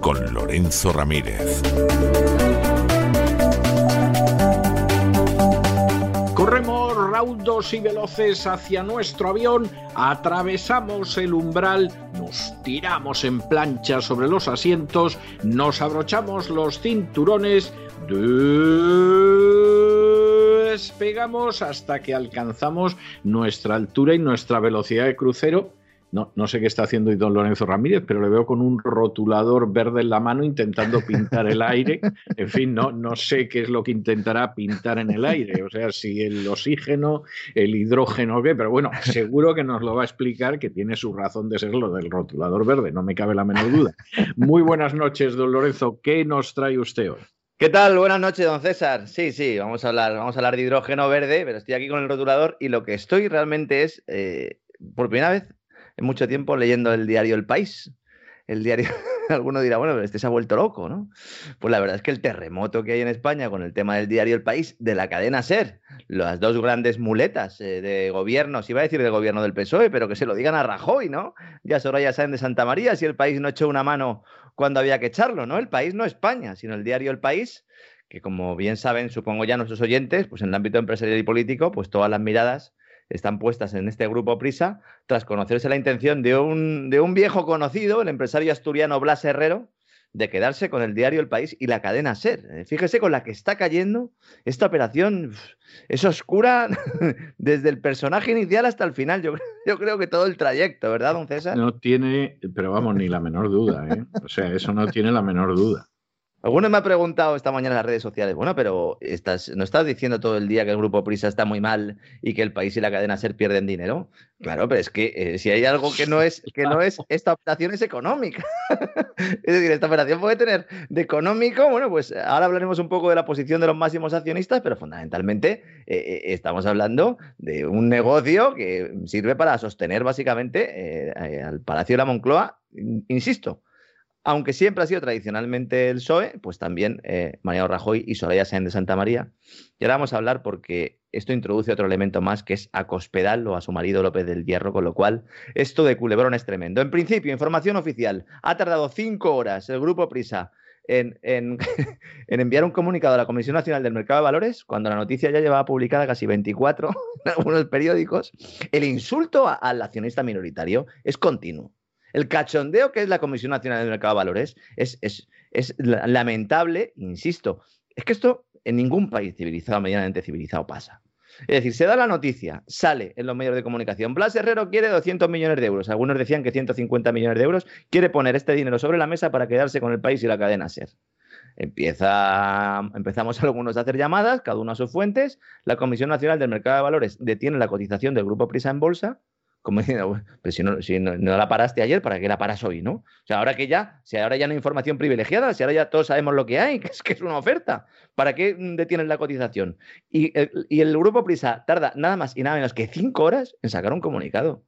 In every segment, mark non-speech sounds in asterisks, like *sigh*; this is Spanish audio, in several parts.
Con Lorenzo Ramírez. Corremos raudos y veloces hacia nuestro avión, atravesamos el umbral, nos tiramos en plancha sobre los asientos, nos abrochamos los cinturones, despegamos hasta que alcanzamos nuestra altura y nuestra velocidad de crucero no, no, sé qué está haciendo don Lorenzo Ramírez, pero le veo con un rotulador verde en la mano intentando pintar el aire. En fin, no, no sé qué es lo que intentará pintar en el aire. O sea, si el oxígeno, el hidrógeno, qué. Pero bueno, seguro que nos lo va a explicar que tiene su razón de ser lo del rotulador verde, no me cabe la menor duda. Muy buenas noches, don Lorenzo. ¿Qué nos trae usted hoy? ¿Qué tal? Buenas noches, don César. Sí, sí, vamos a hablar, vamos a hablar de hidrógeno verde, pero estoy aquí con el rotulador y lo que estoy realmente es, eh, por primera vez, mucho tiempo leyendo el diario El País. El diario, *laughs* alguno dirá, bueno, pero este se ha vuelto loco, ¿no? Pues la verdad es que el terremoto que hay en España con el tema del diario El País, de la cadena SER, las dos grandes muletas eh, de gobierno, si iba a decir del gobierno del PSOE, pero que se lo digan a Rajoy, ¿no? Ya Soraya saben de Santa María, si el país no echó una mano cuando había que echarlo, ¿no? El país no España, sino el diario El País, que como bien saben, supongo ya nuestros oyentes, pues en el ámbito empresarial y político, pues todas las miradas están puestas en este grupo Prisa tras conocerse la intención de un, de un viejo conocido, el empresario asturiano Blas Herrero, de quedarse con el diario El País y la cadena SER. Eh, fíjese con la que está cayendo esta operación. Es oscura *laughs* desde el personaje inicial hasta el final. Yo, *laughs* yo creo que todo el trayecto, ¿verdad, don César? No tiene, pero vamos, ni la menor duda. ¿eh? O sea, eso no tiene la menor duda. Alguno me ha preguntado esta mañana en las redes sociales, bueno, pero estás, ¿no estás diciendo todo el día que el grupo Prisa está muy mal y que el país y la cadena SER pierden dinero? Claro, pero es que eh, si hay algo que no es, que no es, *laughs* esta operación es económica. *laughs* es decir, esta operación puede tener de económico, bueno, pues ahora hablaremos un poco de la posición de los máximos accionistas, pero fundamentalmente eh, eh, estamos hablando de un negocio que sirve para sostener básicamente al Palacio de la Moncloa, insisto, aunque siempre ha sido tradicionalmente el PSOE, pues también eh, Mariano Rajoy y Soraya Sáenz de Santa María. Y ahora vamos a hablar porque esto introduce otro elemento más que es a Cospedal o a su marido López del Hierro, con lo cual esto de culebrón es tremendo. En principio, información oficial, ha tardado cinco horas el Grupo Prisa en, *laughs* enviar un comunicado a la Comisión Nacional del Mercado de Valores, cuando la noticia ya llevaba publicada casi 24 *laughs* en algunos periódicos. El insulto al accionista minoritario es continuo. El cachondeo que es la Comisión Nacional del Mercado de Valores es, lamentable, insisto. Es que esto en ningún país civilizado, medianamente civilizado, pasa. Es decir, se da la noticia, sale en los medios de comunicación, Blas Herrero quiere 200 millones de euros, algunos decían que 150 millones de euros, quiere poner este dinero sobre la mesa para quedarse con el país y la cadena SER. Empieza, empezamos *laughs* algunos a hacer llamadas, cada uno a sus fuentes, la Comisión Nacional del Mercado de Valores detiene la cotización del Grupo Prisa en bolsa, como *laughs* diciendo, pero si, no, si no, la paraste ayer, ¿para qué la paras hoy, no? O sea, ahora que ya, si ahora ya no hay información privilegiada, si ahora ya todos sabemos lo que hay, *laughs* que es que es una oferta, ¿para qué detienes la cotización? Y el, y el grupo Prisa tarda nada más y nada menos que cinco horas en sacar un comunicado.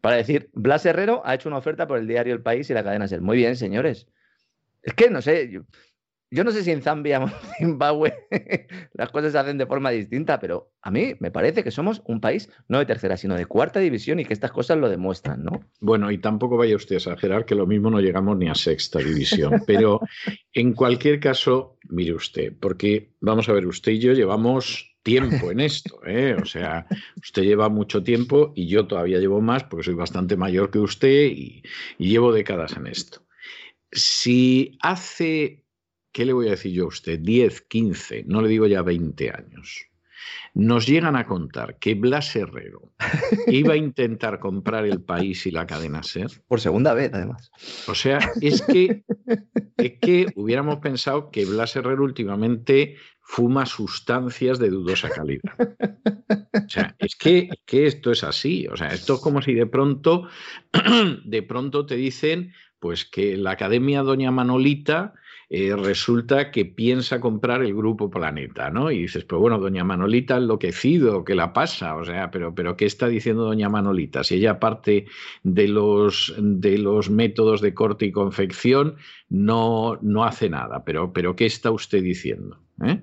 Para decir, Blas Herrero ha hecho una oferta por el diario El País y la cadena Ser. Muy bien, señores. Es que no sé, no sé si en Zambia o en *laughs* Zimbabue *laughs* las cosas se hacen de forma distinta, pero a mí me parece que somos un país no de tercera, sino de cuarta división y que estas cosas lo demuestran, ¿no? Bueno, y tampoco vaya usted a exagerar que lo mismo no llegamos ni a sexta división, pero en cualquier caso, mire usted, porque vamos a ver, usted y yo llevamos tiempo en esto, ¿eh? O sea, usted lleva mucho tiempo y yo todavía llevo más porque soy bastante mayor que usted y llevo décadas en esto. Si hace ¿qué le voy a decir yo a usted? 10, 15, no le digo ya 20 años. Nos llegan a contar que Blas Herrero *laughs* iba a intentar comprar el país y la cadena SER. Por segunda vez, además. O sea, es que, es que hubiéramos pensado que Blas Herrero últimamente fuma sustancias de dudosa calidad. O sea, es que, es que esto es así. O sea, esto es como si de pronto, *clears throat* de pronto te dicen pues que la Academia Doña Manolita eh, resulta que piensa comprar el grupo Planeta, ¿no? Y dices, pues bueno, doña Manolita enloquecido, ¿qué la pasa? O sea, pero, pero ¿qué está diciendo doña Manolita? Si ella parte de los, de los métodos de corte y confección, no, no hace nada. Pero, pero ¿qué está usted diciendo? ¿Eh?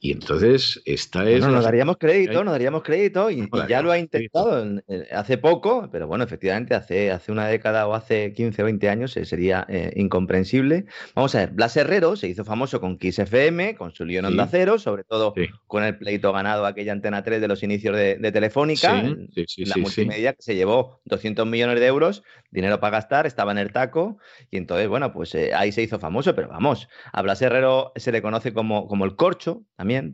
Y entonces esta es... No, nos daríamos crédito, nos daríamos crédito y, ya lo ha intentado hace poco, pero bueno, efectivamente hace, hace una década o hace 15 o 20 años eh, sería eh, incomprensible. Vamos a ver, Blas Herrero se hizo famoso con Kiss FM, con su León Onda Cero, sobre todo con el pleito ganado aquella Antena 3 de los inicios de, Telefónica, la multimedia que se llevó 200 millones de euros, dinero para gastar, estaba en el taco y entonces, bueno, pues eh, ahí se hizo famoso, pero vamos, a Blas Herrero se le conoce como, como el corcho,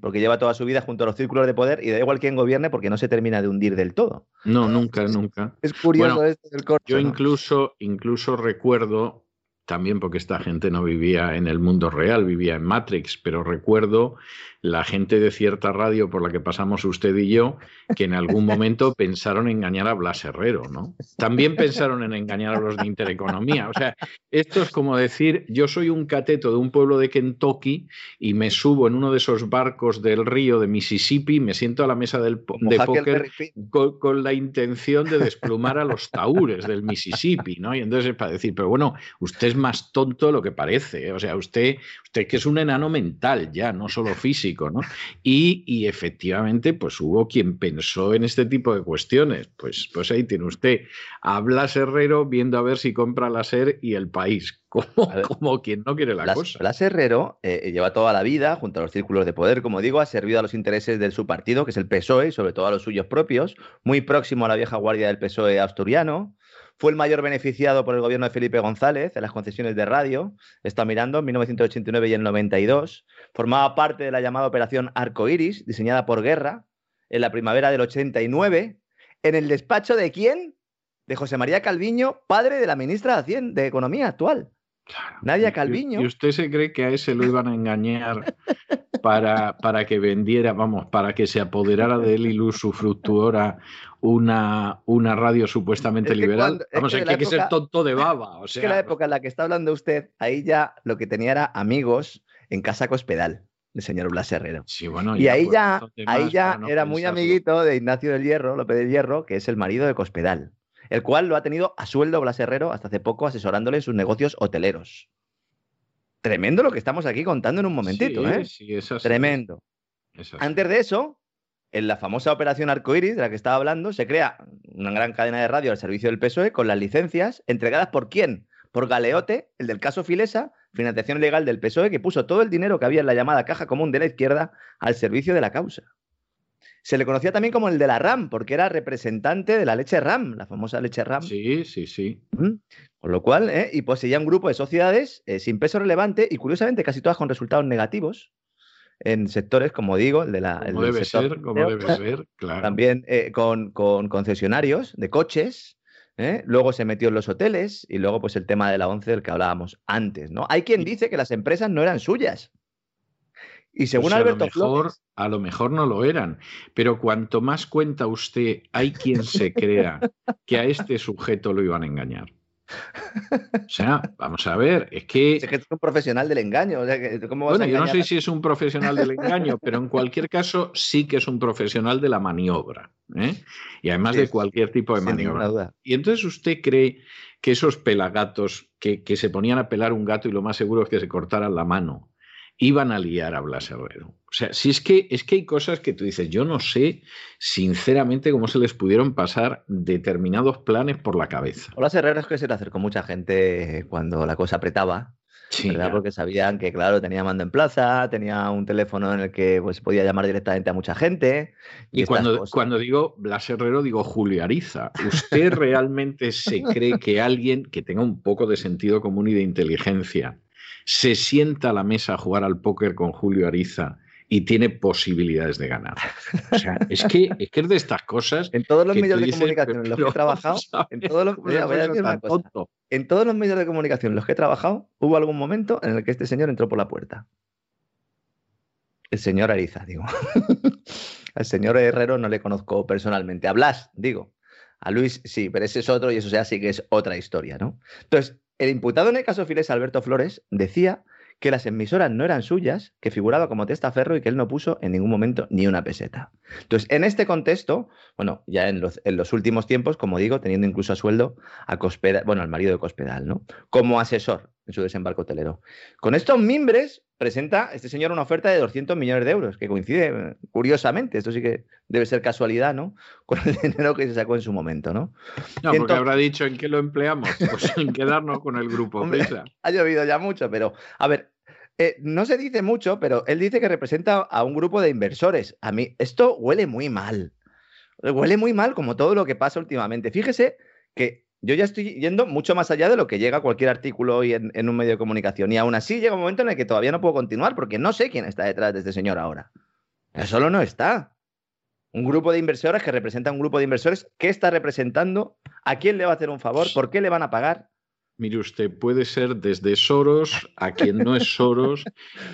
porque lleva toda su vida junto a los círculos de poder y da igual quién gobierne porque no se termina de hundir del todo. No, nunca, nunca. Es curioso esto del corcho. Yo incluso, incluso recuerdo, también porque esta gente no vivía en el mundo real, vivía en Matrix, pero recuerdo la gente de cierta radio por la que pasamos usted y yo, que en algún *laughs* momento pensaron engañar a Blas Herrero, ¿no? También pensaron en engañar a los de Intereconomía. O sea, esto es como decir, yo soy un cateto de un pueblo de Kentucky y me subo en uno de esos barcos del río de Mississippi, me siento a la mesa del de póker con, la intención de desplumar a los taúres del Mississippi, ¿no? Y entonces es para decir, pero bueno, usted es más tonto de lo que parece, ¿eh? o sea, usted, usted que es un enano mental ya, no solo físico y, efectivamente, pues hubo quien pensó en este tipo de cuestiones. Pues, pues ahí tiene usted a Blas Herrero viendo a ver si compra la SER y el país, *laughs* como, como quien no quiere la cosa. Blas Herrero eh, lleva toda la vida junto a los círculos de poder, como digo, ha servido a los intereses de su partido, que es el PSOE, y sobre todo a los suyos propios, muy próximo a la vieja guardia del PSOE asturiano. Fue el mayor beneficiado por el gobierno de Felipe González en las concesiones de radio. Está mirando en 1989 y en 92. Formaba parte de la llamada Operación Arco Iris, diseñada por Guerra en la primavera del 89. ¿En el despacho de quién? De José María Calviño, padre de la ministra de Economía actual. Nadia Calviño. ¿Y usted se cree que a ese lo iban a engañar para, para que vendiera, vamos, para que se apoderara de él y luz su fructuora una, una radio supuestamente liberal? vamos, es que, hay que ser tonto de baba. O sea, *laughs* es que la época en la que está hablando usted, ahí ya lo que tenía era amigos en Casa Cospedal el señor Blas Herrero. Sí, bueno, y ahí ya, ahí ya era muy amiguito de Ignacio del Hierro, López del Hierro, que es el marido de Cospedal el cual lo ha tenido a sueldo Blas Herrero hasta hace poco asesorándole en sus negocios hoteleros. Tremendo lo que estamos aquí contando en un momentito, ¿eh? Sí, eso Tremendo. Antes de eso, en la famosa operación Arcoiris de la que estaba hablando, se crea una gran cadena de radio al servicio del PSOE con las licencias entregadas por quién? Por Galeote, el del caso Filesa, financiación legal del PSOE, que puso todo el dinero que había en la llamada caja común de la izquierda al servicio de la causa. Se le conocía también como el de la RAM, porque era representante de la leche RAM, la famosa leche RAM. Sí, sí, sí. Con lo cual, ¿eh? y poseía un grupo de sociedades eh, sin peso relevante y curiosamente casi todas con resultados negativos en sectores, como digo, el de la. Como debe ser, como debe ser, *laughs* claro. También eh, con, con, concesionarios de coches. ¿eh? Luego se metió en los hoteles y luego, pues, el tema de la ONCE del que hablábamos antes, ¿no? Hay quien dice que las empresas no eran suyas. Y según pues Alberto a lo, mejor, a lo mejor no lo eran, pero cuanto más cuenta usted, hay quien se crea que a este sujeto lo iban a engañar. O sea, vamos a ver, es que. Es que es un profesional del engaño. bueno, yo no sé si es un profesional del engaño, pero en cualquier caso sí que es un profesional de la maniobra. ¿eh? Y además de cualquier tipo de maniobra. Y entonces usted cree que esos pelagatos que, que se ponían a pelar un gato y lo más seguro es que se cortaran la mano iban a liar a Blas Herrero. O sea, si es que, es que hay cosas que tú dices, yo no sé sinceramente cómo se les pudieron pasar determinados planes por la cabeza. Blas Herrero es que se le acercó mucha gente cuando la cosa apretaba Sí, ¿verdad? Porque sabían que, claro, tenía mando en plaza, tenía un teléfono en el que pues, podía llamar directamente a mucha gente. Y, cuando, cuando digo Blas Herrero, digo Julio Ariza. ¿Usted *laughs* realmente se cree que alguien que tenga un poco de sentido común y de inteligencia se sienta a la mesa a jugar al póker con Julio Ariza y tiene posibilidades de ganar. O sea, es que es, que es de estas cosas. En todos los medios de comunicación en los que he *laughs* trabajado, en todos los, en todos los medios de comunicación en los que he trabajado, hubo algún momento en el que este señor entró por la puerta. El señor Ariza, digo. *laughs* Al señor Herrero no le conozco personalmente. A Blas, digo. A Luis sí, pero ese es otro y eso ya sí que es otra historia, ¿no? Entonces, el imputado en el caso Files, Alberto Flores, decía que las emisoras no eran suyas, que figuraba como testaferro y que él no puso en ningún momento ni una peseta. Entonces, en este contexto, bueno, ya en los, en los últimos tiempos, como digo, teniendo incluso a sueldo a Cospedal, bueno, al marido de Cospedal, ¿no? Como asesor en su desembarco hotelero. Con estos mimbres presenta este señor una oferta de 200 millones de euros, que coincide curiosamente, esto sí que debe ser casualidad, ¿no? *laughs* Con el dinero que se sacó en su momento, ¿no? No, porque habrá dicho en qué lo empleamos, *laughs* pues en quedarnos con el grupo. ha llovido ya mucho, pero a ver, eh, no se dice mucho, pero él dice que representa a un grupo de inversores. A mí, esto huele muy mal. Huele muy mal como todo lo que pasa últimamente. Fíjese que yo ya estoy yendo mucho más allá de lo que llega cualquier artículo hoy en, un medio de comunicación. Y aún así llega un momento en el que todavía no puedo continuar porque no sé quién está detrás de este señor ahora. Él solo no está. Un grupo de inversores que representa un grupo de inversores. ¿Qué está representando? ¿A quién le va a hacer un favor? ¿Por qué le van a pagar? Mire usted, puede ser desde Soros a quien no es Soros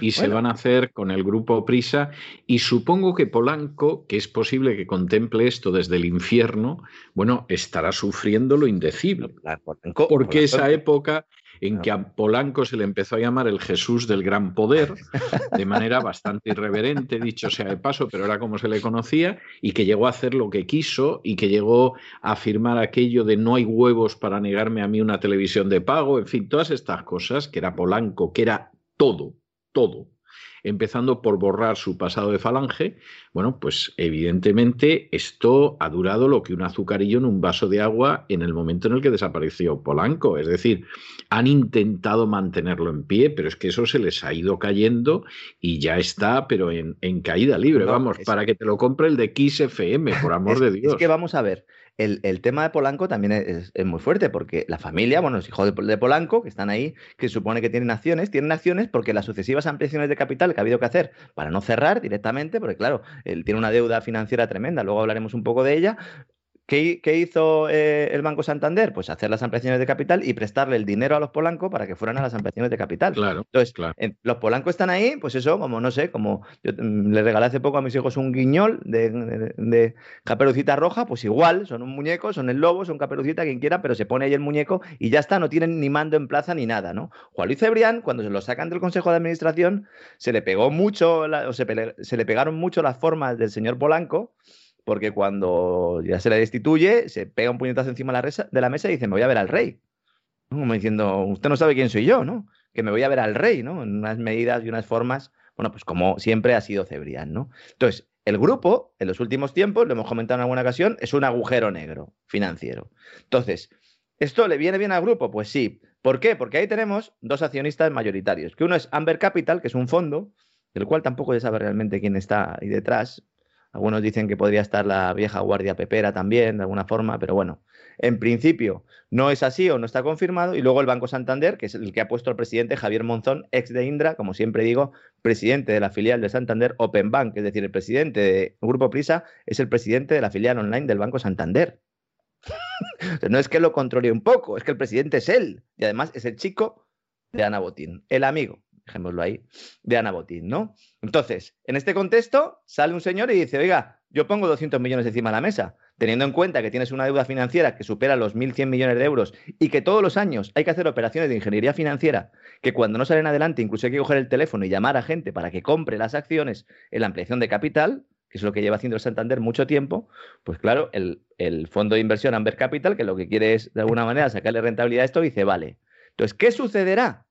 y se van a hacer con el grupo Prisa y supongo que Polanco, que es posible que contemple esto desde el infierno, bueno, estará sufriendo lo indecible. Porque esa época en que a Polanco se le empezó a llamar el Jesús del gran poder, de manera bastante irreverente, dicho sea de paso, pero era como se le conocía, y que llegó a hacer lo que quiso y que llegó a afirmar aquello de no hay huevos para negarme a mí una televisión de pago, en fin, todas estas cosas, que era Polanco, que era todo, todo empezando por borrar su pasado de falange, bueno, pues evidentemente esto ha durado lo que un azucarillo en un vaso de agua en el momento en el que desapareció Polanco. Es decir, han intentado mantenerlo en pie, pero es que eso se les ha ido cayendo y ya está, pero en, caída libre. Vamos, para que te lo compre el de FM, por amor de Dios. Es que vamos a ver el, tema de Polanco también es, muy fuerte, porque la familia, bueno, los hijos de, Polanco, que están ahí, que supone que tienen acciones, tienen acciones porque las sucesivas ampliaciones de capital que ha habido que hacer para no cerrar directamente, porque claro, él tiene una deuda financiera tremenda, luego hablaremos un poco de ella, ¿Qué, hizo eh, el Banco Santander? Pues hacer las ampliaciones de capital y prestarle el dinero a los polancos para que fueran a las ampliaciones de capital. Claro. Entonces, los polancos están ahí, pues eso, como no sé, como yo mm, le regalé hace poco a mis hijos un guiñol de, caperucita roja, pues igual, son un muñeco, son el lobo, son caperucita, quien quiera, pero se pone ahí el muñeco y ya está, no tienen ni mando en plaza ni nada, ¿no? Juan Luis Cebrián, cuando se lo sacan del Consejo de Administración, se le pegó mucho, o se, se le pegaron mucho las formas del señor Polanco porque cuando ya se le destituye, se pega un puñetazo encima de la, mesa y dice, me voy a ver al rey. Como diciendo, usted no sabe quién soy yo, ¿no? Que me voy a ver al rey, ¿no? En unas medidas y unas formas, bueno, pues como siempre ha sido Cebrián, ¿no? Entonces, el grupo, en los últimos tiempos, lo hemos comentado en alguna ocasión, es un agujero negro financiero. Entonces, ¿esto le viene bien al grupo? Pues sí. ¿Por qué? Porque ahí tenemos dos accionistas mayoritarios, que uno es Amber Capital, que es un fondo, del cual tampoco se sabe realmente quién está ahí detrás, algunos dicen que podría estar la vieja guardia pepera también, de alguna forma, pero bueno, en principio no es así o no está confirmado. Y luego el Banco Santander, que es el que ha puesto al presidente Javier Monzón, ex de Indra, como siempre digo, presidente de la filial de Santander Open Bank, es decir, el presidente del Grupo Prisa es el presidente de la filial online del Banco Santander. *laughs* no es que lo controle un poco, es que el presidente es él y además es el chico de Ana Botín, el amigo dejémoslo ahí, de Ana Botín, ¿no? Entonces, en este contexto, sale un señor y dice, oiga, yo pongo 200 millones encima de la mesa, teniendo en cuenta que tienes una deuda financiera que supera los 1.100 millones de euros y que todos los años hay que hacer operaciones de ingeniería financiera, que cuando no salen adelante incluso hay que coger el teléfono y llamar a gente para que compre las acciones en la ampliación de capital, que es lo que lleva haciendo el Santander mucho tiempo, pues claro, el, el fondo de inversión Amber Capital, que lo que quiere es de alguna manera sacarle rentabilidad a esto, dice, vale. Entonces, ¿qué sucederá?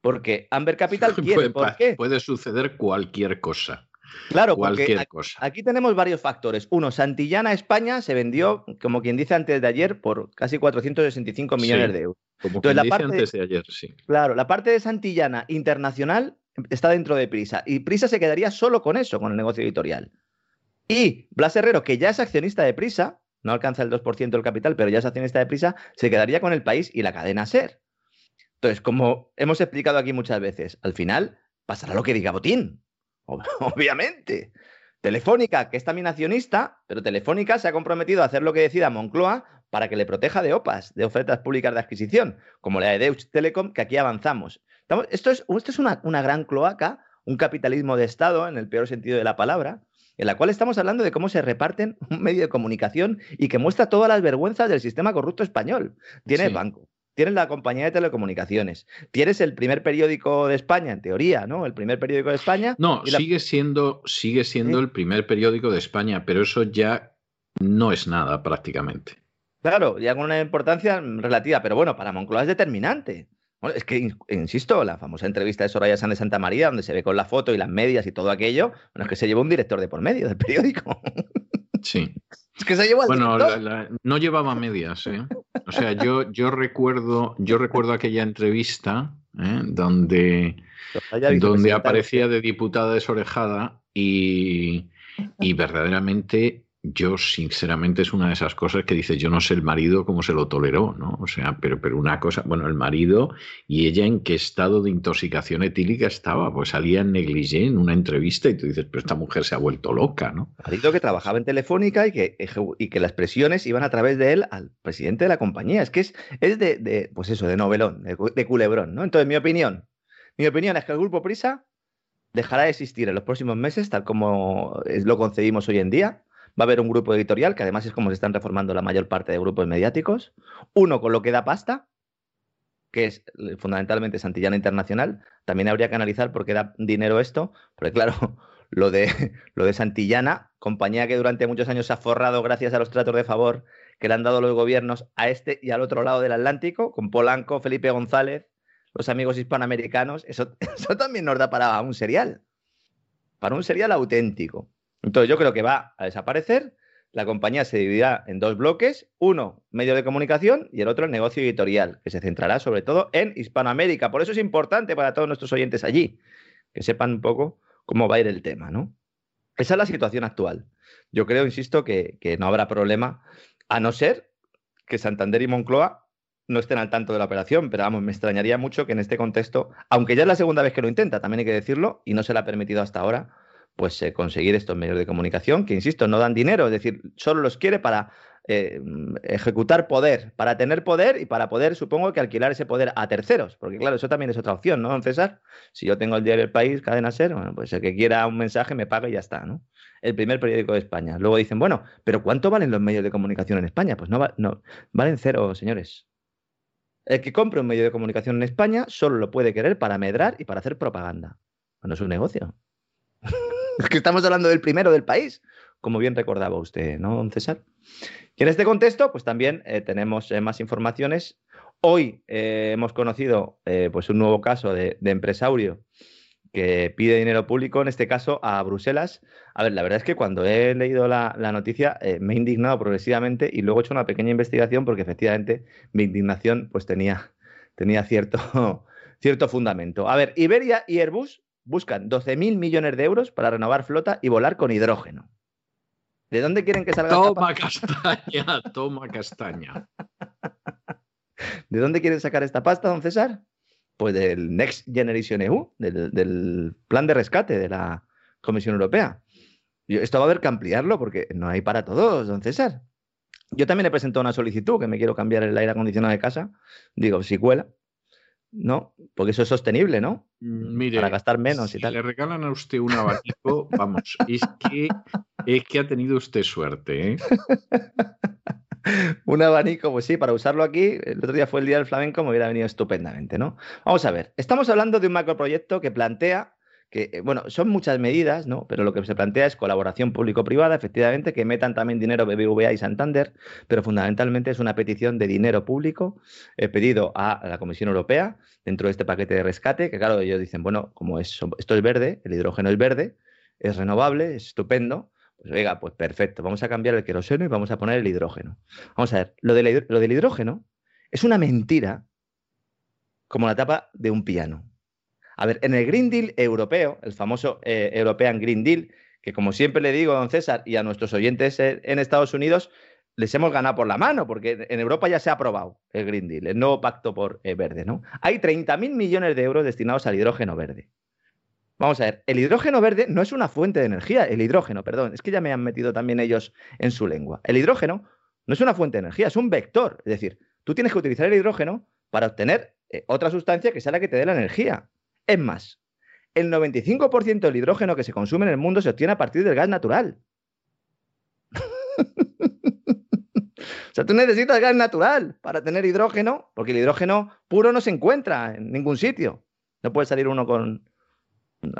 Porque Amber Capital *laughs* quiere. Puede, ¿Por qué? puede suceder cualquier cosa. Claro, cualquier porque cosa. aquí tenemos varios factores. Uno, Santillana España se vendió, como quien dice antes de ayer, por casi 465 millones Sí. de euros. Como Entonces, quien la dice parte- antes de ayer, sí. Claro, la parte de Santillana internacional está dentro de Prisa y Prisa se quedaría solo con eso, con el negocio editorial. Y Blas Herrero, que ya es accionista de Prisa, no alcanza el 2% del capital, pero ya es accionista de Prisa, se quedaría con el país y la cadena Ser. Entonces, como hemos explicado aquí muchas veces, al final pasará lo que diga Botín. Ob- *laughs* Obviamente. Telefónica, que es también accionista, pero Telefónica se ha comprometido a hacer lo que decida Moncloa para que le proteja de OPAs, de ofertas públicas de adquisición, como la de Deutsche Telekom, que aquí avanzamos. Estamos- esto es, esto es una, una gran cloaca, un capitalismo de Estado, en el peor sentido de la palabra, en la cual estamos hablando de cómo se reparten *laughs* un medio de comunicación y que muestra todas las vergüenzas del sistema corrupto español. Tienes Sí. banco, tienes la compañía de telecomunicaciones, tienes el primer periódico de España, en teoría, ¿no? El primer periódico de España. No, la- sigue siendo, sigue siendo Sí. el primer periódico de España, pero eso ya no es nada prácticamente. Claro, ya con una importancia relativa, pero bueno, para Moncloa es determinante. Bueno, es que, in- insisto, la famosa entrevista de Soraya Sánchez de Santa María, donde se ve con la foto y las medias y todo aquello, bueno, es que se llevó un director de por medio del periódico. Sí. *laughs* es que se llevó al Bueno, la- no llevaba medias, ¿eh? O sea, yo, yo recuerdo, yo recuerdo aquella entrevista ¿eh? donde, donde aparecía de diputada desorejada y, y verdaderamente yo sinceramente es una de esas cosas que dice yo no sé el marido cómo se lo toleró, ¿no? O sea, pero, pero una cosa, bueno, el marido y ella en qué estado de intoxicación etílica estaba, pues salía en negligé en una entrevista y tú dices, pero esta mujer se ha vuelto loca, ¿no? marido que trabajaba en Telefónica y que, y que las presiones iban a través de él al presidente de la compañía. Es que es, es de, pues eso, de novelón, de, cu- de culebrón, ¿no? Entonces, mi opinión, mi opinión es que el grupo Prisa dejará de existir en los próximos meses, tal como es- lo concebimos hoy en día. Va a haber un grupo editorial, que además es como se están reformando la mayor parte de grupos mediáticos. Uno con lo que da pasta, que es eh, fundamentalmente Santillana Internacional. También habría que analizar por qué da dinero esto, porque claro, *laughs* lo de, lo de Santillana, compañía que durante muchos años se ha forrado gracias a los tratos de favor que le han dado los gobiernos a este y al otro lado del Atlántico, con Polanco, Felipe González, los amigos hispanoamericanos, eso, *laughs* eso también nos da para un serial, para un serial auténtico. Entonces yo creo que va a desaparecer, la compañía se dividirá en dos bloques, uno medio de comunicación y el otro el negocio editorial, que se centrará sobre todo en Hispanoamérica. Por eso es importante para todos nuestros oyentes allí, que sepan un poco cómo va a ir el tema, ¿no? Esa es la situación actual. Yo creo, insisto, que, que no habrá problema, a no ser que Santander y Moncloa no estén al tanto de la operación, pero vamos, me extrañaría mucho que en este contexto, aunque ya es la segunda vez que lo intenta, también hay que decirlo, y no se le ha permitido hasta ahora, pues eh, conseguir estos medios de comunicación, que insisto, no dan dinero, es decir, solo los quiere para eh, ejecutar poder, para tener poder y para poder, supongo que alquilar ese poder a terceros, porque claro, eso también es otra opción, ¿no, don César? Si yo tengo el diario El País, Cadena Ser, bueno, pues el que quiera un mensaje me paga y ya está, ¿no? El primer periódico de España. Luego dicen, bueno, pero ¿cuánto valen los medios de comunicación en España? Pues no, va- no valen cero, señores. El que compre un medio de comunicación en España solo lo puede querer para medrar y para hacer propaganda. No es un negocio. *laughs* *laughs* es que estamos hablando del primero del país, como bien recordaba usted, ¿no, don César? Y en este contexto, pues también eh, tenemos eh, más informaciones. Hoy eh, hemos conocido pues un nuevo caso de, de empresario que pide dinero público, en este caso a Bruselas. A ver, la verdad es que cuando he leído la, noticia me he indignado progresivamente y luego he hecho una pequeña investigación porque efectivamente mi indignación pues tenía, tenía cierto, *laughs* cierto fundamento. A ver, Iberia y Airbus buscan 12.000 millones de euros para renovar flota y volar con hidrógeno. ¿De dónde quieren que salga esta Toma pasta? castaña, toma castaña. *laughs* ¿De dónde quieren sacar esta pasta, don César? Pues del Next Generation EU, del, del plan de rescate de la Comisión Europea. Esto va a haber que ampliarlo porque no hay para todos, don César. Yo también he presentado una solicitud que me quiero cambiar el aire acondicionado de casa. Digo, si cuela. No, porque eso es sostenible, ¿no? Mire, Para gastar menos si y tal. le regalan a usted un abanico, *laughs* vamos, es que, es que ha tenido usted suerte, ¿eh? *laughs* Un abanico, pues sí, para usarlo aquí. El otro día fue el día del flamenco, me hubiera venido estupendamente, ¿no? Vamos a ver, estamos hablando de un macroproyecto que plantea que, eh, bueno, son muchas medidas, ¿no? Pero lo que se plantea es colaboración público-privada, efectivamente, que metan también dinero BBVA y Santander, pero fundamentalmente es una petición de dinero público eh, pedido a la Comisión Europea dentro de este paquete de rescate, que claro, ellos dicen, bueno, como es, esto es verde, el hidrógeno es verde, es renovable, es estupendo, pues venga, pues perfecto, vamos a cambiar el queroseno y vamos a poner el hidrógeno. Vamos a ver, lo, lo del hidrógeno es una mentira como la tapa de un piano. A ver, en el Green Deal europeo, el famoso eh, European Green Deal, que como siempre le digo a don César y a nuestros oyentes en Estados Unidos, les hemos ganado por la mano, porque en Europa ya se ha aprobado el Green Deal, el nuevo pacto por eh, verde, ¿no? Hay 30.000 millones de euros destinados al hidrógeno verde. Vamos a ver, el hidrógeno verde no es una fuente de energía, el hidrógeno, perdón, es que ya me han metido también ellos en su lengua. El hidrógeno no es una fuente de energía, es un vector, es decir, tú tienes que utilizar el hidrógeno para obtener eh, otra sustancia que sea la que te dé la energía. Es más, el 95% del hidrógeno que se consume en el mundo se obtiene a partir del gas natural. *laughs* o sea, tú necesitas gas natural para tener hidrógeno, porque el hidrógeno puro no se encuentra en ningún sitio. No puede salir uno con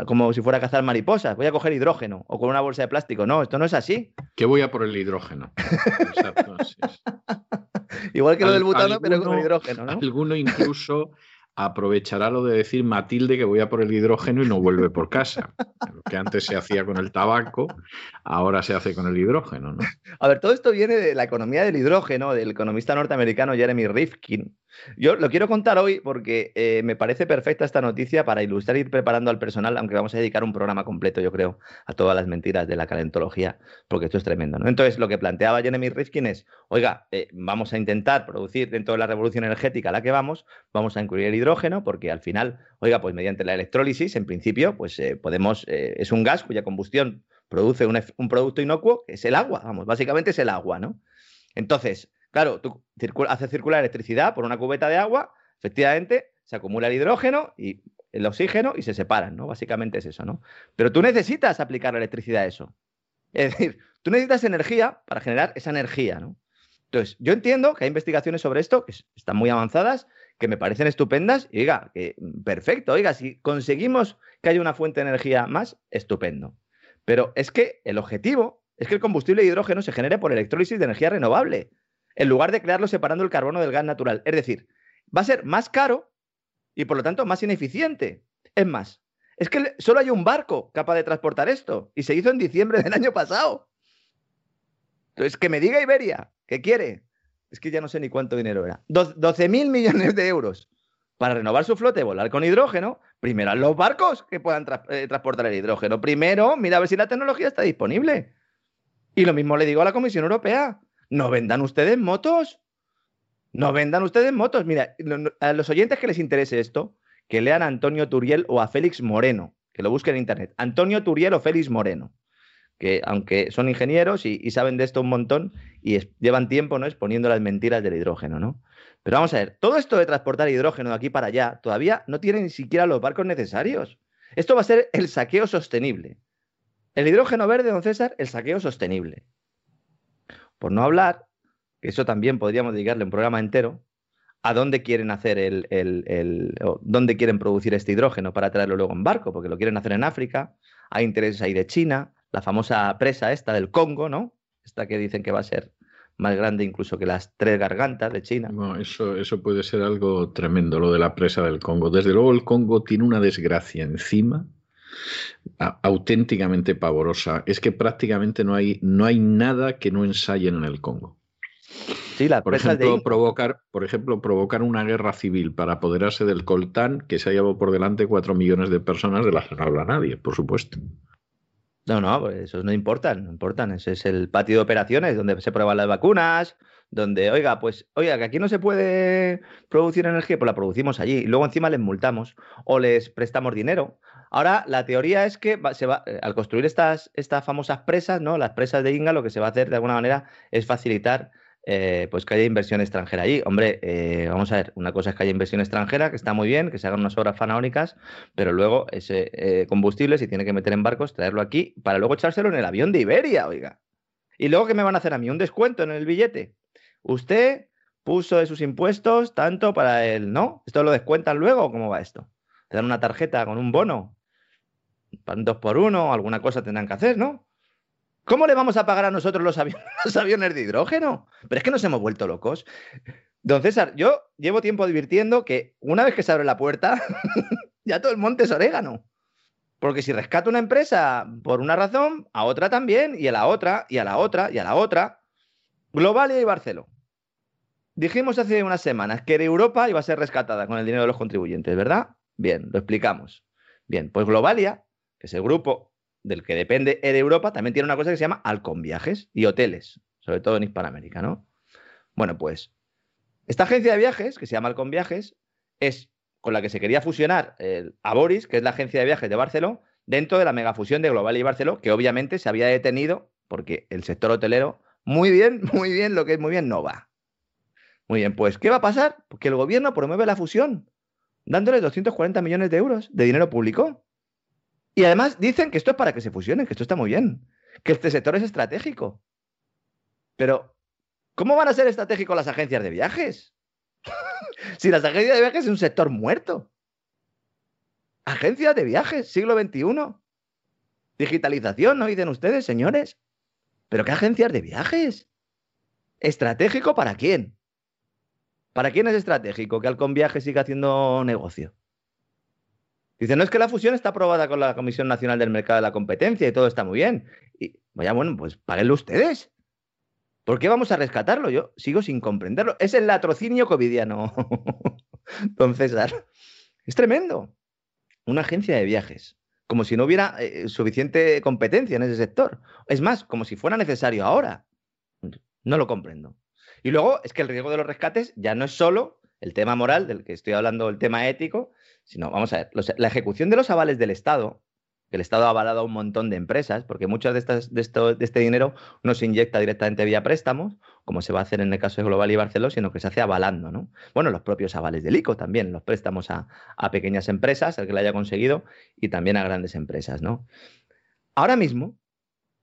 como si fuera a cazar mariposas. Voy a coger hidrógeno o con una bolsa de plástico. No, esto no es así. Que voy a por el hidrógeno. Exacto, *laughs* Igual que lo del butano, pero con hidrógeno, ¿no? Alguno incluso aprovechará lo de decir Matilde que voy a por el hidrógeno y no vuelve por casa. *laughs* Lo que antes se hacía con el tabaco, ahora se hace con el hidrógeno. ¿no? A ver, todo esto viene de la economía del hidrógeno, del economista norteamericano Jeremy Rifkin, yo lo quiero contar hoy porque eh, me parece perfecta esta noticia para ilustrar y ir preparando al personal, aunque vamos a dedicar un programa completo, yo creo, a todas las mentiras de la calentología, porque esto es tremendo. Entonces, lo que planteaba Jeremy Rifkin es, oiga, eh, vamos a intentar producir dentro de la revolución energética a la que vamos, vamos a incluir el hidrógeno, porque al final, oiga, pues mediante la electrólisis, en principio, pues eh, podemos, es un gas cuya combustión produce un, un producto inocuo, que es el agua, vamos, básicamente es el agua, ¿no? Entonces, Claro, tú haces circular electricidad por una cubeta de agua, efectivamente, se acumula el hidrógeno y el oxígeno y se separan, ¿no? Básicamente es eso, ¿no? Pero tú necesitas aplicar la electricidad a eso. Es decir, tú necesitas energía para generar esa energía, ¿no? Entonces, yo entiendo que hay investigaciones sobre esto que están muy avanzadas, que me parecen estupendas, y oiga, que perfecto, oiga, si conseguimos que haya una fuente de energía más, estupendo. Pero es que el objetivo es que el combustible de hidrógeno se genere por electrólisis de energía renovable en lugar de crearlo separando el carbono del gas natural. Es decir, va a ser más caro y por lo tanto más ineficiente. Es más, es que solo hay un barco capaz de transportar esto y se hizo en diciembre del año pasado. Entonces, que me diga Iberia, ¿qué quiere? Es que ya no sé ni cuánto dinero era. 12 mil millones de euros para renovar su flota y volar con hidrógeno. Primero, los barcos que puedan eh, transportar el hidrógeno. Primero, mira a ver si la tecnología está disponible. Y lo mismo le digo a la Comisión Europea. No vendan ustedes motos. No vendan ustedes motos. Mira, a los oyentes que les interese esto, que lean a Antonio Turiel o a Félix Moreno, que lo busquen en internet. Antonio Turiel o Félix Moreno, que aunque son ingenieros y, saben de esto un montón y llevan tiempo ¿no? exponiendo las mentiras del hidrógeno, ¿no? Pero vamos a ver, todo esto de transportar hidrógeno de aquí para allá todavía no tiene ni siquiera los barcos necesarios. Esto va a ser el saqueo sostenible. El hidrógeno verde, don César, el saqueo sostenible. Por no hablar, que eso también podríamos dedicarle un programa entero, a dónde quieren hacer el, el, dónde quieren producir este hidrógeno para traerlo luego en barco, porque lo quieren hacer en África, hay intereses ahí de China, la famosa presa esta del Congo, ¿no? Esta que dicen que va a ser más grande incluso que las tres gargantas de China. No, eso, eso puede ser algo tremendo, lo de la presa del Congo. Desde luego el Congo tiene una desgracia encima auténticamente pavorosa. Es que prácticamente no hay, no hay nada que no ensayen en el Congo. Sí, la por ejemplo, provocar, por ejemplo, provocar una guerra civil para apoderarse del coltán que se ha llevado por delante cuatro millones de personas de las que no habla nadie, por supuesto. No, no, pues esos no importan, no importan. Ese es el patio de operaciones donde se prueban las vacunas, donde, oiga, pues, oiga, que aquí no se puede producir energía, pues la producimos allí. Y luego encima les multamos o les prestamos dinero. Ahora, la teoría es que se va, eh, al construir estas, estas famosas presas, ¿no? Las presas de Inga, lo que se va a hacer de alguna manera es facilitar eh, pues que haya inversión extranjera allí. Hombre, eh, vamos a ver, una cosa es que haya inversión extranjera, que está muy bien, que se hagan unas obras fanaónicas, pero luego ese combustible, si tiene que meter en barcos, traerlo aquí para luego echárselo en el avión de Iberia, oiga. Y luego, ¿qué me van a hacer a mí? ¿Un descuento en el billete? Usted puso de sus impuestos tanto para el... ¿No? ¿Esto lo descuentan luego? ¿Cómo va esto? ¿Te dan una tarjeta con un bono? Dos por uno, alguna cosa tendrán que hacer, ¿no? ¿Cómo le vamos a pagar a nosotros los, *laughs* los aviones de hidrógeno? Pero es que nos hemos vuelto locos. Don César, yo llevo tiempo advirtiendo que una vez que se abre la puerta, *laughs* ya todo el monte es orégano. Porque si rescato una empresa por una razón, a otra también, y a la otra, y a la otra, y a la otra. Globalia y Barceló. Dijimos hace unas semanas que Europa iba a ser rescatada con el dinero de los contribuyentes, ¿verdad? Bien, lo explicamos. Bien, pues Globalia, que es el grupo del que depende de Europa, también tiene una cosa que se llama Alcon Viajes y hoteles, sobre todo en Hispanoamérica, ¿no? Bueno, pues esta agencia de viajes, que se llama Alcon Viajes, es con la que se quería fusionar el Aboris, que es la agencia de viajes de Barcelona, dentro de la megafusión de Global y Barceló, que obviamente se había detenido porque el sector hotelero, muy bien, *laughs* muy bien, lo que es muy bien, no va. Muy bien, pues, ¿qué va a pasar? Porque el gobierno promueve la fusión, dándole 240 millones de euros de dinero público. Y además dicen que esto es para que se fusionen, que esto está muy bien, que este sector es estratégico. Pero, ¿cómo van a ser estratégicos las agencias de viajes? *laughs* si las agencias de viajes es un sector muerto. Agencias de viajes, siglo XXI. Digitalización, ¿no dicen ustedes, señores? ¿Pero qué agencias de viajes? ¿Estratégico para quién? ¿Para quién es estratégico que Alcon Viajes siga haciendo negocio? Dice, no es que la fusión está aprobada con la Comisión Nacional del Mercado de la Competencia y todo está muy bien. Y vaya, bueno, pues páguenlo ustedes. ¿Por qué vamos a rescatarlo? Yo sigo sin comprenderlo. Es el latrocinio covidiano, *laughs* don César. Es tremendo. Una agencia de viajes. Como si no hubiera eh, suficiente competencia en ese sector. Es más, como si fuera necesario ahora. No lo comprendo. Y luego es que el riesgo de los rescates ya no es solo el tema moral del que estoy hablando, el tema ético, sino, vamos a ver, la ejecución de los avales del Estado el Estado ha avalado a un montón de empresas, porque muchas de, estas, de, de este dinero no se inyecta directamente vía préstamos, como se va a hacer en el caso de Global y Barceló, sino que se hace avalando, ¿no? Bueno, los propios avales del ICO también, los préstamos a, pequeñas empresas, el que lo haya conseguido, y también a grandes empresas, ¿no? Ahora mismo,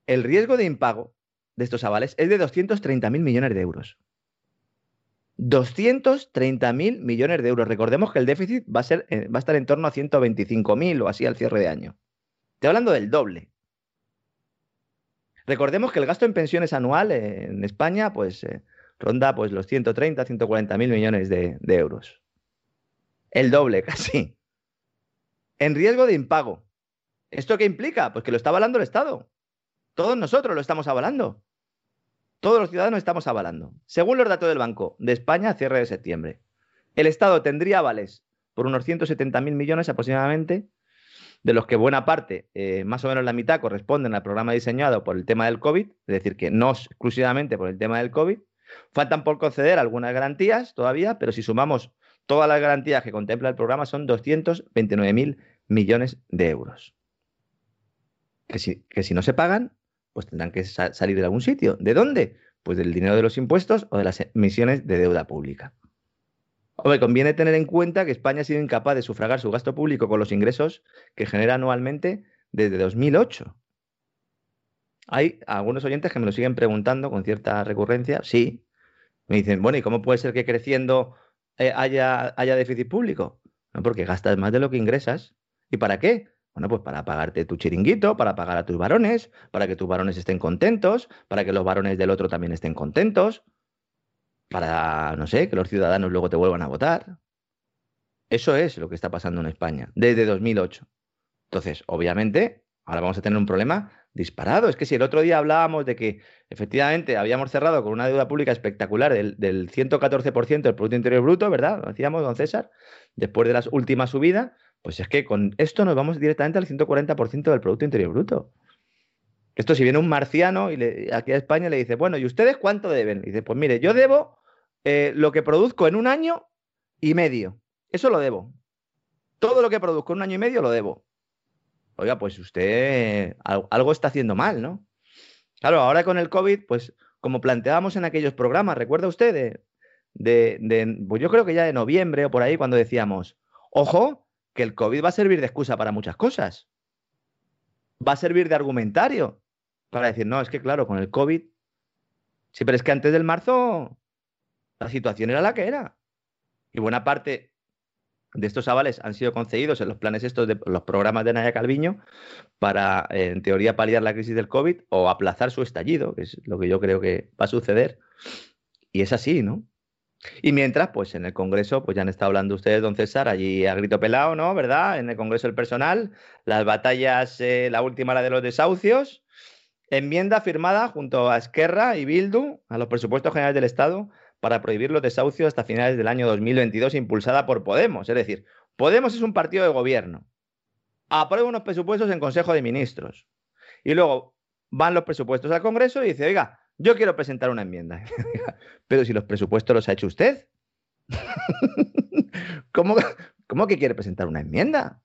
el riesgo de impago de estos avales es de 230.000 millones de euros. 230.000 millones de euros. Recordemos que el déficit va a, ser, eh, estar en torno a 125.000 o así al cierre de año. Estoy hablando del doble. Recordemos que el gasto en pensiones anual en España pues, eh, ronda pues, los 130, 140 mil millones de, de euros. El doble *laughs* casi. En riesgo de impago. ¿Esto qué implica? Pues que lo está avalando el Estado. Todos nosotros lo estamos avalando. Todos los ciudadanos estamos avalando. Según los datos del Banco de España, cierre de septiembre, el Estado tendría avales por unos 170 mil millones aproximadamente de los que buena parte, eh, más o menos la mitad, corresponden al programa diseñado por el tema del COVID, es decir, que no exclusivamente por el tema del COVID. Faltan por conceder algunas garantías todavía, pero si sumamos todas las garantías que contempla el programa son 229.000 millones de euros. Que si no se pagan, pues tendrán que salir de algún sitio. ¿De dónde? Pues del dinero de los impuestos o de las emisiones de deuda pública. Hombre, conviene tener en cuenta que España ha sido incapaz de sufragar su gasto público con los ingresos que genera anualmente desde 2008. Hay algunos oyentes que me lo siguen preguntando con cierta recurrencia. Sí. Me dicen, bueno, ¿y cómo puede ser que creciendo eh, haya, haya déficit público? No, porque gastas más de lo que ingresas. ¿Y para qué? Bueno, pues para pagarte tu chiringuito, para pagar a tus varones, para que tus varones estén contentos, para que los varones del otro también estén contentos para, no sé, que los ciudadanos luego te vuelvan a votar. Eso es lo que está pasando en España desde 2008. Entonces, obviamente, ahora vamos a tener un problema disparado. Es que si el otro día hablábamos de que efectivamente habíamos cerrado con una deuda pública espectacular del, 114% del Producto Interior Bruto, ¿verdad? Lo decíamos, don César, después de las últimas subidas, pues es que con esto nos vamos directamente al 140% del Producto Interior Bruto. Esto si viene un marciano y aquí a España le dice, bueno, ¿y ustedes cuánto deben? Y dice, pues mire, yo debo eh, lo que produzco en un año y medio. Eso lo debo. Todo lo que produzco en un año y medio lo debo. Oiga, pues usted algo está haciendo mal, ¿no? Claro, ahora con el COVID, pues como planteábamos en aquellos programas, ¿recuerda usted? De, de, pues yo creo que ya de noviembre o por ahí, cuando decíamos, ojo, que el COVID va a servir de excusa para muchas cosas. Va a servir de argumentario para decir, no, es que claro, con el COVID, sí, pero es que antes del marzo la situación era la que era. Y buena parte, de estos avales han sido concedidos en los planes estos de los programas de Naya Calviño para, en teoría, paliar la crisis del COVID o aplazar su estallido, que es lo que yo creo que va a suceder. Y es así, ¿no? Y mientras, pues en el Congreso, pues ya han estado hablando ustedes, don César, allí a grito pelado, ¿no? ¿Verdad? En el Congreso del Personal, las batallas, eh, la última, la de los desahucios, enmienda firmada junto a Esquerra y Bildu a los presupuestos generales del Estado para prohibir los desahucios hasta finales del año 2022, impulsada por Podemos. Es decir, Podemos es un partido de gobierno. Aprueba unos presupuestos en Consejo de Ministros. Y luego van los presupuestos al Congreso y dice, oiga, yo quiero presentar una enmienda. *laughs* Pero si los presupuestos los ha hecho usted. *laughs* ¿Cómo, ¿Cómo que quiere presentar una enmienda?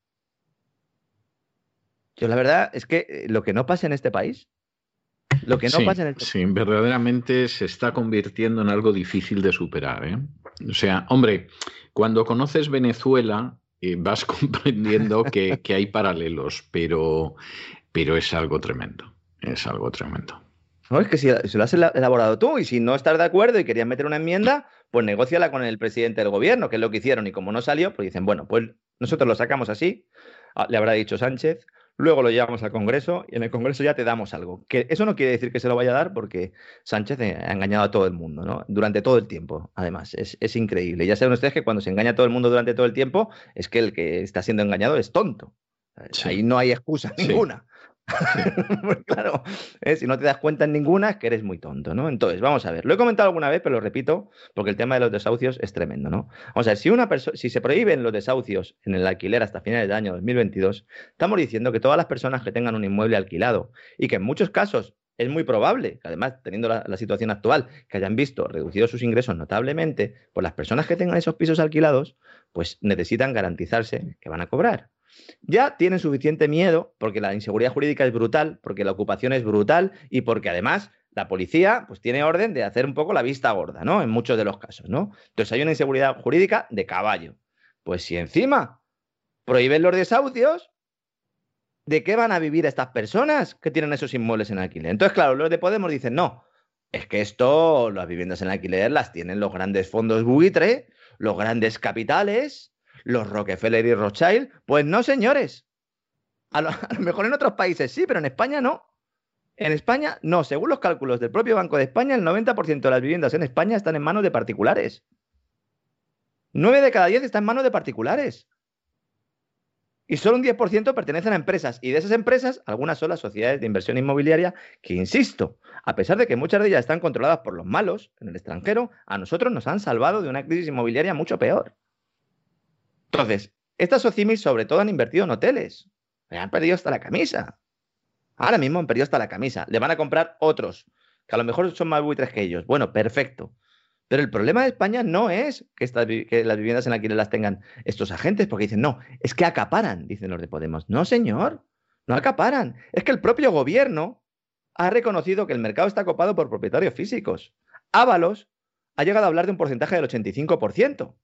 Yo la verdad es que eh, lo que no pasa en este país, lo que no pasa en este Sí, verdaderamente se está convirtiendo en algo difícil de superar. ¿eh? O sea, hombre, cuando conoces Venezuela eh, vas *laughs* comprendiendo que, que, hay paralelos, pero, pero es algo tremendo, es algo tremendo. No, es que si, lo has elaborado tú y si no estás de acuerdo y querías meter una enmienda, pues negociala con el presidente del gobierno, que es lo que hicieron. Y como no salió, pues dicen, bueno, pues nosotros lo sacamos así, ah, le habrá dicho Sánchez, luego lo llevamos al Congreso y en el Congreso ya te damos algo. Que eso no quiere decir que se lo vaya a dar porque Sánchez ha engañado a todo el mundo, ¿no? Durante todo el tiempo, además. Es, es increíble. Ya saben ustedes que cuando se engaña a todo el mundo durante todo el tiempo, es que el que está siendo engañado es tonto. Ahí no hay excusa ninguna. *laughs* claro, ¿eh? si no te das cuenta en ninguna, es que eres muy tonto, ¿no? Entonces, vamos a ver, lo he comentado alguna vez, pero lo repito, porque el tema de los desahucios es tremendo, ¿no? Vamos a ver, si, una si se prohíben los desahucios en el alquiler hasta finales del año 2022, estamos diciendo que todas las personas que tengan un inmueble alquilado y que en muchos casos es muy probable además, teniendo la, la, situación actual, que hayan visto reducidos sus ingresos notablemente, pues las personas que tengan esos pisos alquilados, pues necesitan garantizarse que van a cobrar ya tienen suficiente miedo porque la inseguridad jurídica es brutal, porque la ocupación es brutal y porque además la policía pues tiene orden de hacer un poco la vista gorda, ¿no? En muchos de los casos, ¿no? Entonces hay una inseguridad jurídica de caballo. Pues si encima prohíben los desahucios, ¿de qué van a vivir estas personas que tienen esos inmuebles en alquiler? Entonces, claro, los de Podemos dicen, no, es que esto, las viviendas en alquiler las tienen los grandes fondos buitre, los grandes capitales, los Rockefeller y Rothschild. Pues no, señores. *laughs* A lo, mejor en otros países sí, pero en España no. En España no. Según los cálculos del propio Banco de España, el 90% de las viviendas en España están en manos de particulares. 9 de cada 10 están en manos de particulares. Y solo un 10% pertenecen a empresas. Y de esas empresas, algunas son las sociedades de inversión inmobiliaria que, insisto, a pesar de que muchas de ellas están controladas por los malos en el extranjero, a nosotros nos han salvado de una crisis inmobiliaria mucho peor. Entonces, estas OCIMIS sobre todo han invertido en hoteles. Han perdido hasta la camisa. Ahora mismo han perdido hasta la camisa. Le van a comprar otros, que a lo mejor son más buitres que ellos. Bueno, perfecto. Pero el problema de España no es que, que las viviendas en alquiler las tengan estos agentes, porque dicen, no, es que acaparan, dicen los de Podemos. No, señor, no acaparan. Es que el propio gobierno ha reconocido que el mercado está copado por propietarios físicos. Ábalos ha llegado a hablar de un porcentaje del 85%.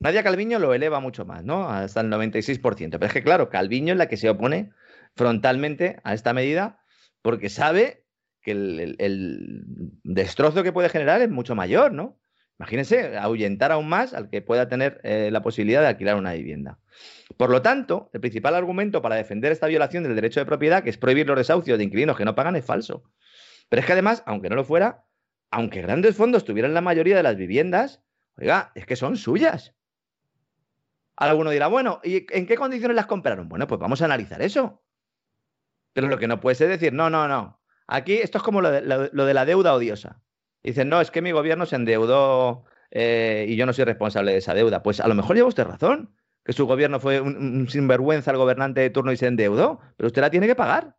Nadia Calviño lo eleva mucho más, ¿no? Hasta el 96%. Pero es que, claro, Calviño es la que se opone frontalmente a esta medida porque sabe que el, destrozo que puede generar es mucho mayor, ¿no? Imagínense, ahuyentar aún más al que pueda tener eh, la posibilidad de alquilar una vivienda. Por lo tanto, el principal argumento para defender esta violación del derecho de propiedad, que es prohibir los desahucios de inquilinos que no pagan, es falso. Pero es que además, aunque no lo fuera, aunque grandes fondos tuvieran la mayoría de las viviendas, oiga, es que son suyas. Alguno dirá, bueno, ¿y en qué condiciones las compraron? Bueno, pues vamos a analizar eso. Pero lo que no puede ser decir, no, no, no. Aquí esto es como lo de, la deuda odiosa. Dicen, no, es que mi gobierno se endeudó eh, y yo no soy responsable de esa deuda. Pues a lo mejor lleva usted razón, que su gobierno fue un, sinvergüenza al gobernante de turno y se endeudó, pero usted la tiene que pagar.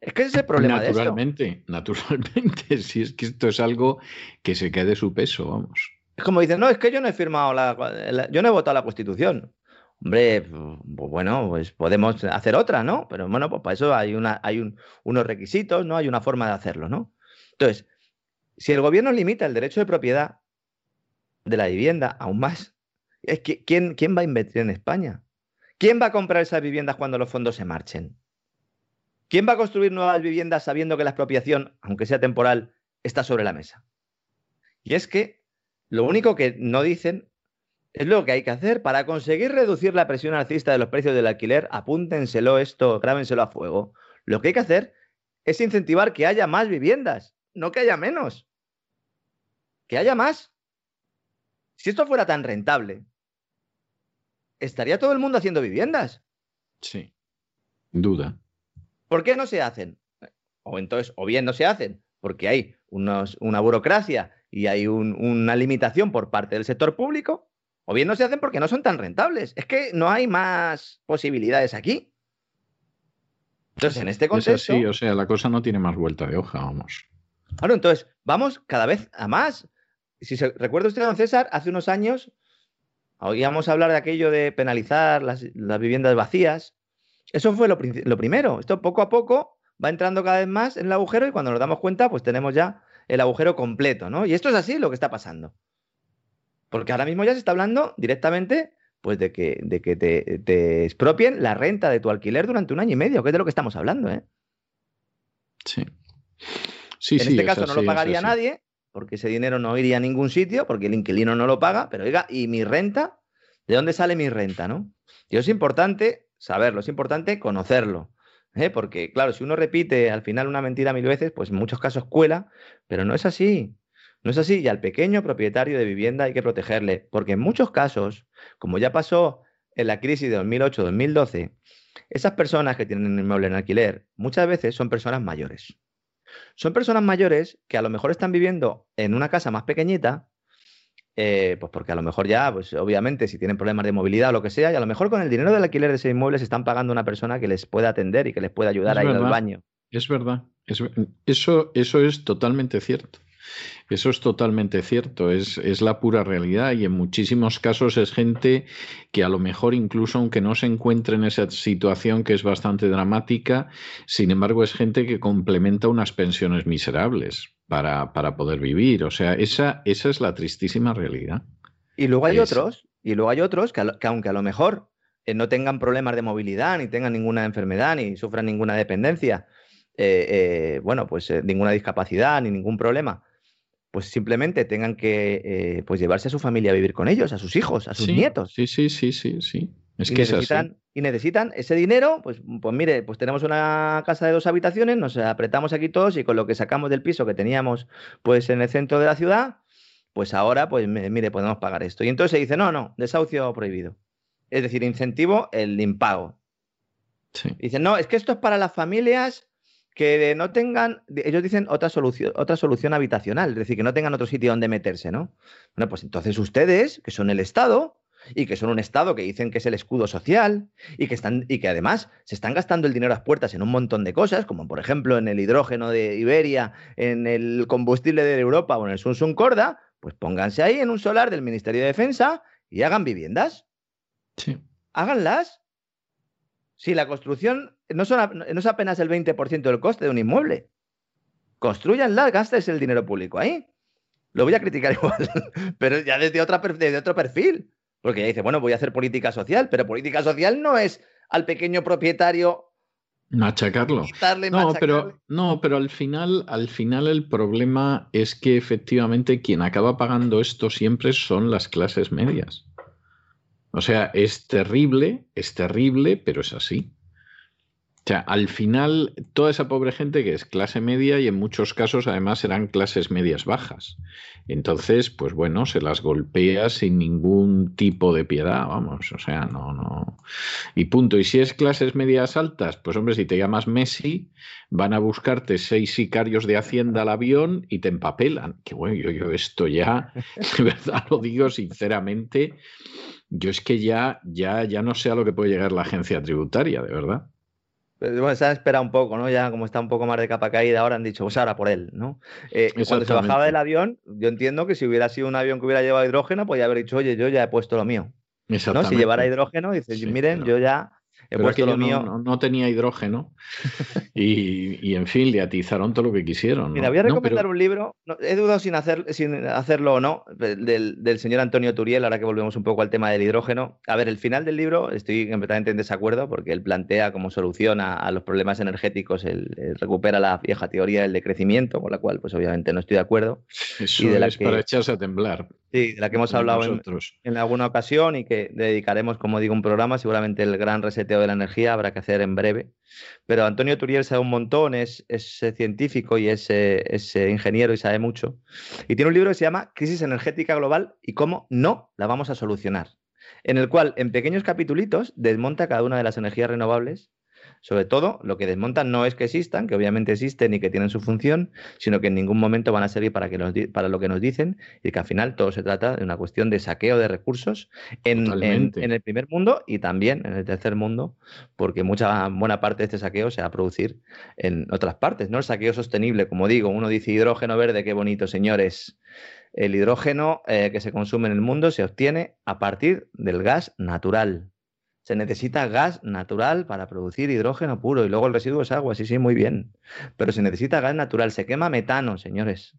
Es que ese es el problema naturalmente, de *laughs* Naturalmente, si es que esto es algo que se quede su peso, vamos. Es como dicen, no, es que yo no he firmado la, yo no he votado la Constitución. Hombre, pues bueno, pues podemos hacer otra, ¿no? Pero bueno, pues para eso hay, unos requisitos, ¿no? Hay una forma de hacerlo, ¿no? Entonces, si el gobierno limita el derecho de propiedad de la vivienda aún más, es que, ¿quién, ¿quién va a invertir en España? ¿Quién va a comprar esas viviendas cuando los fondos se marchen? ¿Quién va a construir nuevas viviendas sabiendo que la expropiación, aunque sea temporal, está sobre la mesa? Y es que lo único que no dicen Es lo que hay que hacer para conseguir reducir la presión alcista de los precios del alquiler. Apúntenselo esto, grábenselo a fuego. Lo que hay que hacer es incentivar que haya más viviendas, no que haya menos. Que haya más. Si esto fuera tan rentable, estaría todo el mundo haciendo viviendas. Sí, duda. ¿Por qué no se hacen? O entonces, o bien no se hacen, porque hay una burocracia y hay una limitación por parte del sector público, o bien no se hacen porque no son tan rentables. Es que no hay más posibilidades aquí. Entonces, en este contexto. Sí, o sea, la cosa no tiene más vuelta de hoja, vamos. Claro, entonces, vamos cada vez a más. Si se, recuerda usted, don César, hace unos años oíamos hablar de aquello de penalizar las, viviendas vacías. Eso fue lo, lo, primero. Esto poco a poco va entrando cada vez más en el agujero y cuando nos damos cuenta, pues tenemos ya el agujero completo, ¿no? Y esto es así lo que está pasando. Porque ahora mismo ya se está hablando directamente pues de que, de que te, expropien la renta de tu alquiler durante un año y medio, que es de lo que estamos hablando, ¿eh? Sí. Sí, en este caso no lo pagaría nadie, porque ese dinero no iría a ningún sitio, porque el inquilino no lo paga, pero oiga, ¿y mi renta? ¿De dónde sale mi renta, no? Y es importante saberlo, es importante conocerlo. ¿Eh? Porque, claro, si uno repite al final una mentira mil veces, pues en muchos casos cuela, pero no es así. No es así, y al pequeño propietario de vivienda hay que protegerle, porque en muchos casos, como ya pasó en la crisis de 2008-2012, esas personas que tienen inmueble en alquiler muchas veces son personas mayores. Son personas mayores que a lo mejor están viviendo en una casa más pequeñita, eh, pues porque a lo mejor ya, pues obviamente, si tienen problemas de movilidad o lo que sea, y a lo mejor con el dinero del alquiler de ese inmueble se están pagando una persona que les pueda atender y que les pueda ayudar a ir al baño. Es verdad, eso, eso es totalmente cierto. Eso es totalmente cierto, es, es, la pura realidad y en muchísimos casos es gente que a lo mejor incluso aunque no se encuentre en esa situación que es bastante dramática, sin embargo es gente que complementa unas pensiones miserables para, para poder vivir. O sea, esa, esa es la tristísima realidad. Y luego hay otros, y luego hay otros que, aunque a lo mejor eh, no tengan problemas de movilidad, ni tengan ninguna enfermedad, ni sufran ninguna dependencia, eh, eh, bueno, pues ninguna discapacidad, ni ningún problema, pues simplemente tengan que eh, pues llevarse a su familia a vivir con ellos, a sus hijos, a sus nietos. Sí, sí, sí, sí, sí. Es y que necesitan, Y necesitan ese dinero, pues, pues mire, pues tenemos una casa de dos habitaciones, nos apretamos aquí todos y con lo que sacamos del piso que teníamos pues en el centro de la ciudad, pues ahora, pues mire, podemos pagar esto. Y entonces se dice, no, no, desahucio prohibido. Es decir, incentivo el impago. Sí. Dicen, no, es que esto es para las familias que no tengan, ellos dicen otra solución, otra solución habitacional, es decir, que no tengan otro sitio donde meterse, ¿no? Bueno, pues entonces ustedes, que son el Estado, y que son un Estado que dicen que es el escudo social, y que, están, y que además se están gastando el dinero a las puertas en un montón de cosas, como por ejemplo en el hidrógeno de Iberia, en el combustible de Europa o en el Sunsun Corda, pues pónganse ahí en un solar del Ministerio de Defensa y hagan viviendas. Sí. Háganlas. Si la construcción no, es apenas el 20% del coste de un inmueble. Construyanla, gastes el dinero público ahí. Lo voy a criticar *laughs* igual, pero ya desde, otra, desde otro perfil. Porque ya dice, bueno, voy a hacer política social, pero política social no es al pequeño propietario machacarlo. No, pero no, pero al final, al final el problema es que efectivamente quien acaba pagando esto siempre son las clases medias. O sea, es terrible, es terrible, pero es así. O sea, al final, toda esa pobre gente que es clase media y en muchos casos además serán clases medias bajas. Entonces, pues bueno, se las golpea sin ningún tipo de piedad, vamos, o sea, no, no. Y punto. Y si es clases medias altas, pues hombre, si te llamas Messi, van a buscarte seis sicarios de Hacienda al avión y te empapelan. Que bueno, yo, yo esto ya, *laughs* de verdad lo digo sinceramente, yo es que ya, ya, ya no sé a lo que puede llegar la agencia tributaria, de verdad. Bueno, se han esperado un poco, ¿no? Ya como está un poco más de capa caída, ahora han dicho, pues ahora por él, ¿no? Eh, cuando se bajaba del avión, yo entiendo que si hubiera sido un avión que hubiera llevado hidrógeno, podría haber dicho, oye, yo ya he puesto lo mío. ¿no? Si llevara hidrógeno, dices, miren, yo ya no, tenía hidrógeno *laughs* y, en fin, le atizaron todo lo que quisieron. Mira, voy a recomendar un libro, he dudado sin, hacer, sin hacerlo o no, del, señor Antonio Turiel, ahora que volvemos un poco al tema del hidrógeno. A ver, el final del libro estoy completamente en desacuerdo porque él plantea como solución a, los problemas energéticos, él, recupera la vieja teoría del decrecimiento, con la cual pues obviamente no estoy de acuerdo. Eso es para echarse a temblar. Sí, de la que hemos hablado en, en, alguna ocasión y que dedicaremos, como digo, un programa. Seguramente el gran reseteo de la energía habrá que hacer en breve. Pero Antonio Turiel sabe un montón, es, es científico y es, es, ingeniero y sabe mucho. Y tiene un libro que se llama Crisis Energética Global y cómo no la vamos a solucionar. En el cual, en pequeños capitulitos, desmonta cada una de las energías renovables sobre todo, lo que desmontan no es que existan, que obviamente existen y que tienen su función, sino que en ningún momento van a servir para, que para lo que nos dicen y que al final todo se trata de una cuestión de saqueo de recursos en, el primer mundo y también en el tercer mundo, porque mucha buena parte de este saqueo se va a producir en otras partes, ¿no? El saqueo sostenible, como digo, uno dice hidrógeno verde, qué bonito, señores. El hidrógeno eh, que se consume en el mundo se obtiene a partir del gas natural se necesita gas natural para producir hidrógeno puro y luego el residuo es agua, sí, sí, muy bien. Pero se necesita gas natural, se quema metano, señores,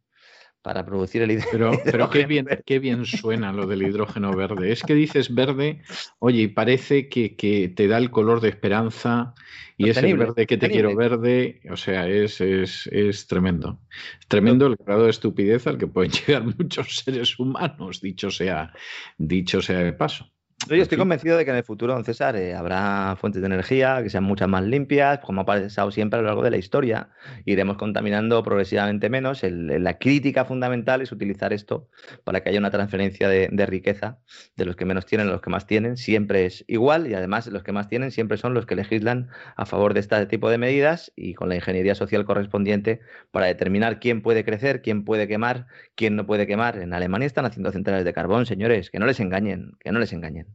para producir el *laughs* hidrógeno. Pero, pero qué, bien, qué bien suena lo del hidrógeno verde. Es que dices verde, oye, y parece que, te da el color de esperanza y es el verde que te quiero verde, o sea, es, es, es tremendo. tremendo el grado de estupidez al que pueden *laughs* llegar muchos seres humanos, dicho sea, dicho sea de paso. Yo estoy convencido de que en el futuro, don César, eh, habrá fuentes de energía que sean muchas más limpias, como ha pasado siempre a lo largo de la historia. Iremos contaminando progresivamente menos. la crítica fundamental es utilizar esto para que haya una transferencia de, riqueza de los que menos tienen a los que más tienen. Siempre es igual y además los que más tienen siempre son los que legislan a favor de este tipo de medidas y con la ingeniería social correspondiente para determinar quién puede crecer, quién puede quemar, quién no puede quemar. En Alemania están haciendo centrales de carbón, señores, que no les engañen, que no les engañen.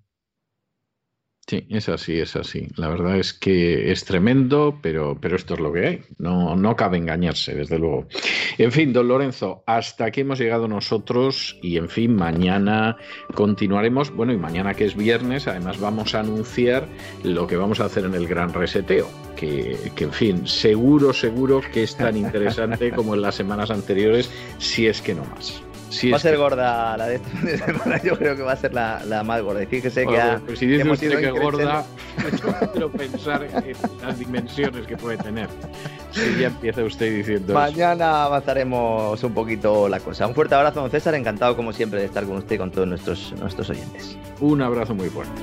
Sí, es así, es así. La verdad es que es tremendo, pero, pero esto es lo que hay. No, no cabe engañarse, desde luego. En fin, don Lorenzo, hasta aquí hemos llegado nosotros y en fin, mañana continuaremos. Bueno, y mañana que es viernes, además vamos a anunciar lo que vamos a hacer en el gran reseteo. Que, que en fin, seguro, seguro que es tan interesante como en las semanas anteriores, si es que no más va a ser gorda la de *laughs* esta semana, yo creo que va a ser la, la más gorda. Fíjese que, ha, pues si dice hemos usted que gorda, *laughs* quiero pensar en las dimensiones que puede tener. Si ya empieza usted diciendo Mañana avanzaremos un poquito la cosa. Un fuerte abrazo, don César. Encantado, como siempre, de estar con usted y con todos nuestros, nuestros oyentes. Un abrazo muy fuerte.